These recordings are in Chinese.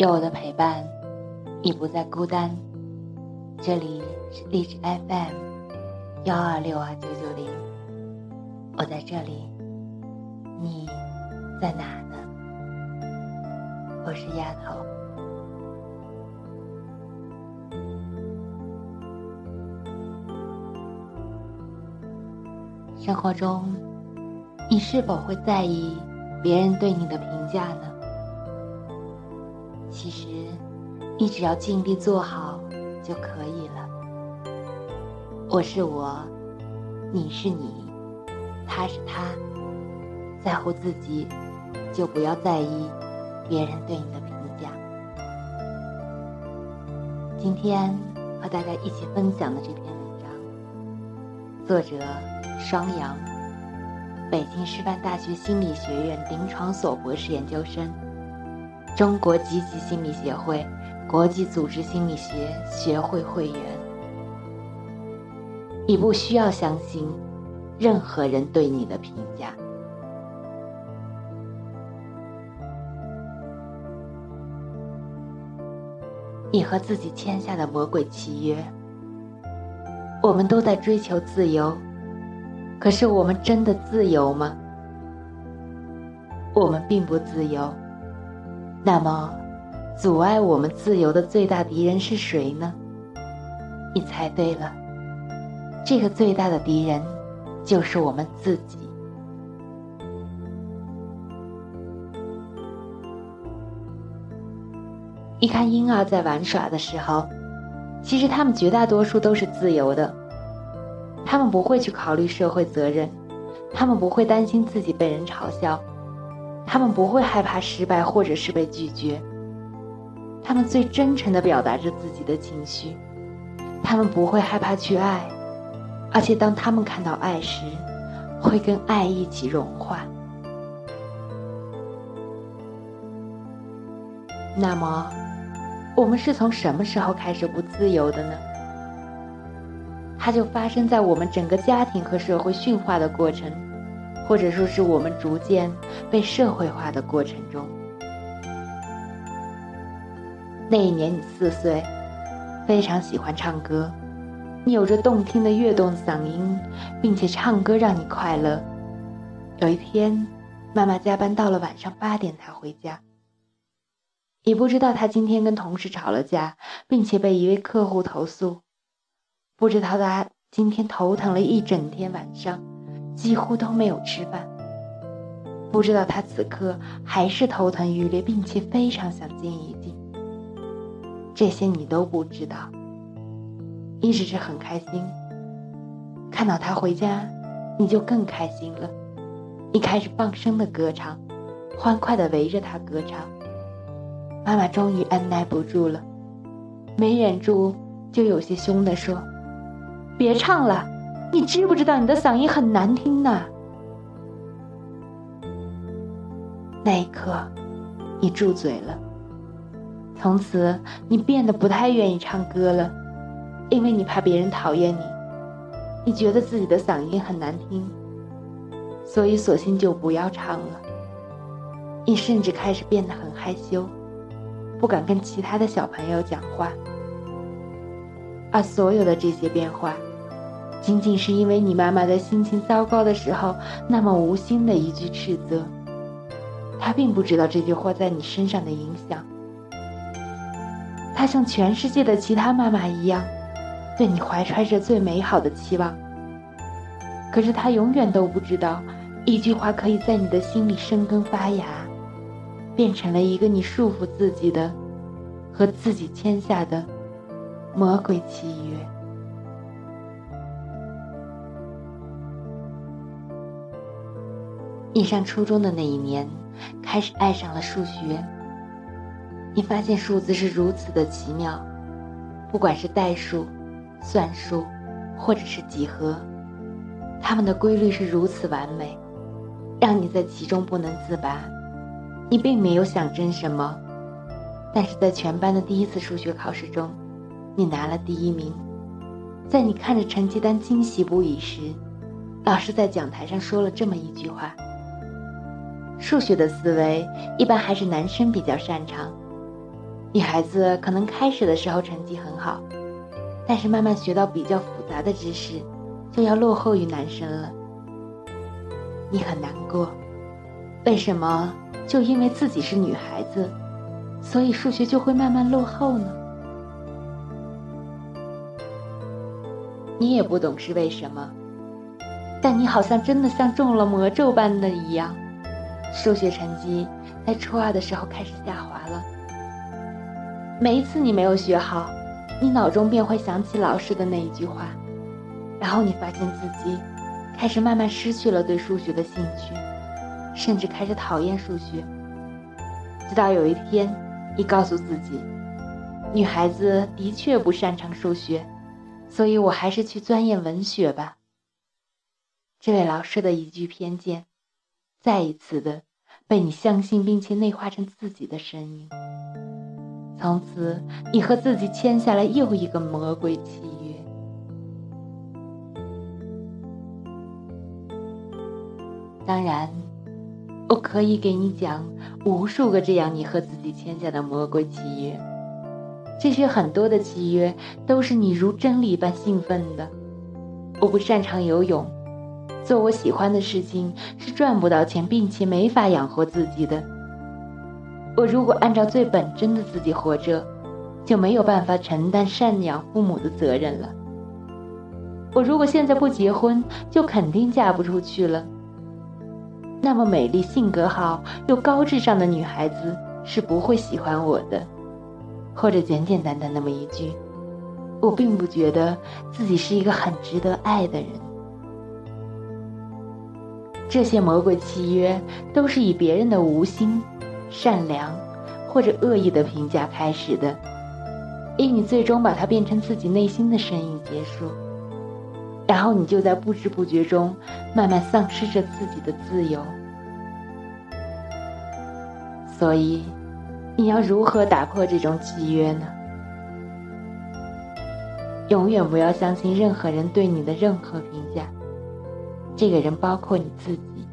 有我的陪伴，你不再孤单。这里是荔枝 FM 幺二六二九九零，我在这里，你在哪呢？我是丫头。生活中，你是否会在意别人对你的评价呢？其实，你只要尽力做好就可以了。我是我，你是你，他是他，在乎自己，就不要在意别人对你的评价。今天和大家一起分享的这篇文章，作者双阳，北京师范大学心理学院临床所博士研究生。中国积极心理协会国际组织心理学学会会员，你不需要相信任何人对你的评价。你和自己签下的魔鬼契约。我们都在追求自由，可是我们真的自由吗？我们并不自由。那么，阻碍我们自由的最大敌人是谁呢？你猜对了，这个最大的敌人就是我们自己。你看婴儿在玩耍的时候，其实他们绝大多数都是自由的，他们不会去考虑社会责任，他们不会担心自己被人嘲笑。他们不会害怕失败或者是被拒绝，他们最真诚地表达着自己的情绪，他们不会害怕去爱，而且当他们看到爱时，会跟爱一起融化。那么，我们是从什么时候开始不自由的呢？它就发生在我们整个家庭和社会驯化的过程。或者说是我们逐渐被社会化的过程中。那一年你四岁，非常喜欢唱歌，你有着动听的悦动嗓音，并且唱歌让你快乐。有一天，妈妈加班到了晚上八点才回家，你不知道她今天跟同事吵了架，并且被一位客户投诉，不知道她今天头疼了一整天晚上。几乎都没有吃饭，不知道他此刻还是头疼欲裂，并且非常想静一静。这些你都不知道，你只是很开心。看到他回家，你就更开心了。你开始放声的歌唱，欢快的围着他歌唱。妈妈终于按耐不住了，没忍住，就有些凶的说：“别唱了。”你知不知道你的嗓音很难听呢？那一刻，你住嘴了。从此，你变得不太愿意唱歌了，因为你怕别人讨厌你，你觉得自己的嗓音很难听，所以索性就不要唱了。你甚至开始变得很害羞，不敢跟其他的小朋友讲话，而所有的这些变化。仅仅是因为你妈妈在心情糟糕的时候那么无心的一句斥责，她并不知道这句话在你身上的影响。她像全世界的其他妈妈一样，对你怀揣着最美好的期望。可是她永远都不知道，一句话可以在你的心里生根发芽，变成了一个你束缚自己的，和自己签下的魔鬼契约。你上初中的那一年，开始爱上了数学。你发现数字是如此的奇妙，不管是代数、算术，或者是几何，它们的规律是如此完美，让你在其中不能自拔。你并没有想争什么，但是在全班的第一次数学考试中，你拿了第一名。在你看着成绩单惊喜不已时，老师在讲台上说了这么一句话。数学的思维一般还是男生比较擅长，女孩子可能开始的时候成绩很好，但是慢慢学到比较复杂的知识，就要落后于男生了。你很难过，为什么？就因为自己是女孩子，所以数学就会慢慢落后呢？你也不懂是为什么，但你好像真的像中了魔咒般的一样，数学成绩在初二的时候开始下滑了。每一次你没有学好，你脑中便会想起老师的那一句话，然后你发现自己开始慢慢失去了对数学的兴趣。甚至开始讨厌数学，直到有一天，你告诉自己，女孩子的确不擅长数学，所以我还是去钻研文学吧。这位老师的一句偏见，再一次的被你相信并且内化成自己的声音。从此，你和自己签下了又一个魔鬼契约。当然。我可以给你讲无数个这样你和自己签下的魔鬼契约，这些很多的契约都是你如真理般兴奋的。我不擅长游泳，做我喜欢的事情是赚不到钱，并且没法养活自己的。我如果按照最本真的自己活着，就没有办法承担赡养父母的责任了。我如果现在不结婚，就肯定嫁不出去了。那么美丽、性格好又高智商的女孩子是不会喜欢我的，或者简简单单那么一句：“我并不觉得自己是一个很值得爱的人。”这些魔鬼契约都是以别人的无心、善良或者恶意的评价开始的，以你最终把它变成自己内心的声音结束，然后你就在不知不觉中。慢慢丧失着自己的自由，所以你要如何打破这种契约呢？永远不要相信任何人对你的任何评价，这个人包括你自己，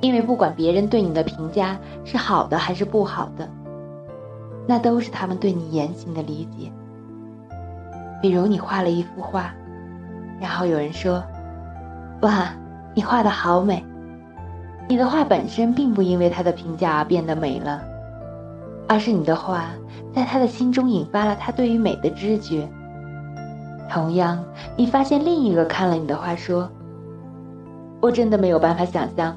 因为不管别人对你的评价是好的还是不好的，那都是他们对你言行的理解。比如你画了一幅画。然后有人说：“哇，你画的好美！”你的画本身并不因为他的评价而变得美了，而是你的画在他的心中引发了他对于美的知觉。同样，你发现另一个看了你的画说：“我真的没有办法想象，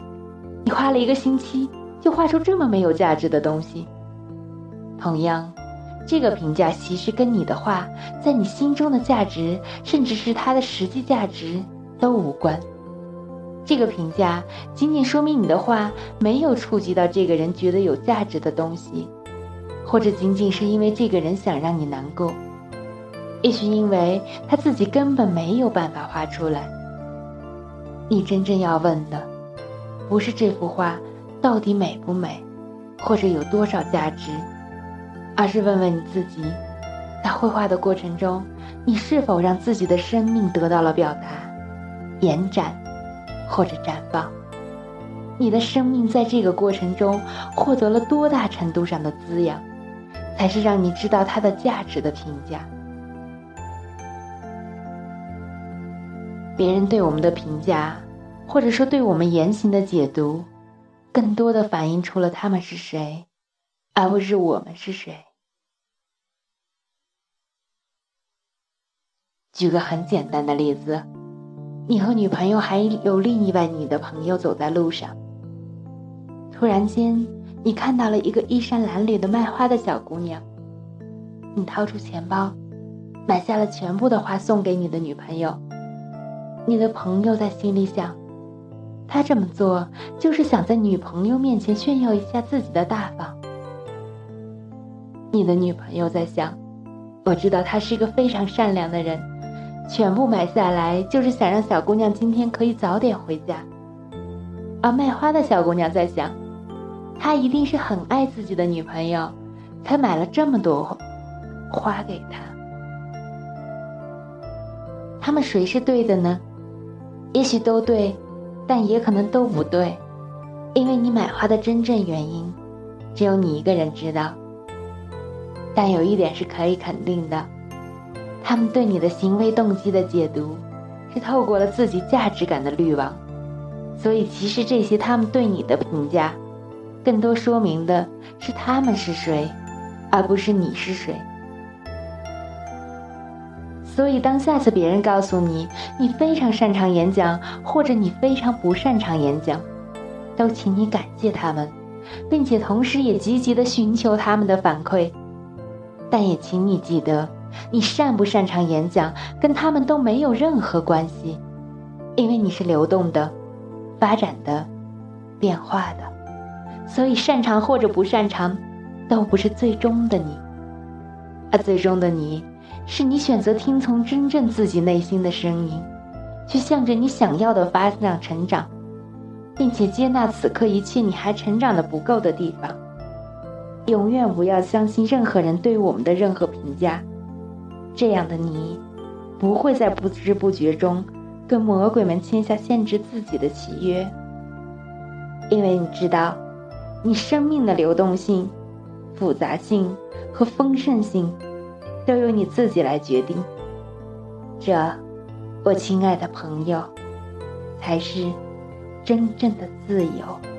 你花了一个星期就画出这么没有价值的东西。”同样。这个评价其实跟你的话在你心中的价值，甚至是它的实际价值都无关。这个评价仅仅说明你的话没有触及到这个人觉得有价值的东西，或者仅仅是因为这个人想让你难过，也许因为他自己根本没有办法画出来。你真正要问的，不是这幅画到底美不美，或者有多少价值。而是问问你自己，在绘画的过程中，你是否让自己的生命得到了表达、延展或者绽放？你的生命在这个过程中获得了多大程度上的滋养，才是让你知道它的价值的评价。别人对我们的评价，或者说对我们言行的解读，更多的反映出了他们是谁。而不是我们是谁。举个很简单的例子，你和女朋友还有另一位你的朋友走在路上，突然间你看到了一个衣衫褴褛的卖花的小姑娘，你掏出钱包，买下了全部的花送给你的女朋友。你的朋友在心里想，他这么做就是想在女朋友面前炫耀一下自己的大方。你的女朋友在想，我知道他是一个非常善良的人，全部买下来就是想让小姑娘今天可以早点回家。而卖花的小姑娘在想，他一定是很爱自己的女朋友，才买了这么多花给她。他们谁是对的呢？也许都对，但也可能都不对，因为你买花的真正原因。只有你一个人知道。但有一点是可以肯定的，他们对你的行为动机的解读，是透过了自己价值感的滤网。所以，其实这些他们对你的评价，更多说明的是他们是谁，而不是你是谁。所以，当下次别人告诉你你非常擅长演讲，或者你非常不擅长演讲，都请你感谢他们，并且同时也积极的寻求他们的反馈。但也请你记得，你擅不擅长演讲跟他们都没有任何关系，因为你是流动的、发展的、变化的，所以擅长或者不擅长，都不是最终的你，而最终的你。是你选择听从真正自己内心的声音，去向着你想要的方向成长，并且接纳此刻一切你还成长的不够的地方。永远不要相信任何人对我们的任何评价，这样的你，不会在不知不觉中跟魔鬼们签下限制自己的契约，因为你知道，你生命的流动性、复杂性和丰盛性。都由你自己来决定，这，我亲爱的朋友，才是真正的自由。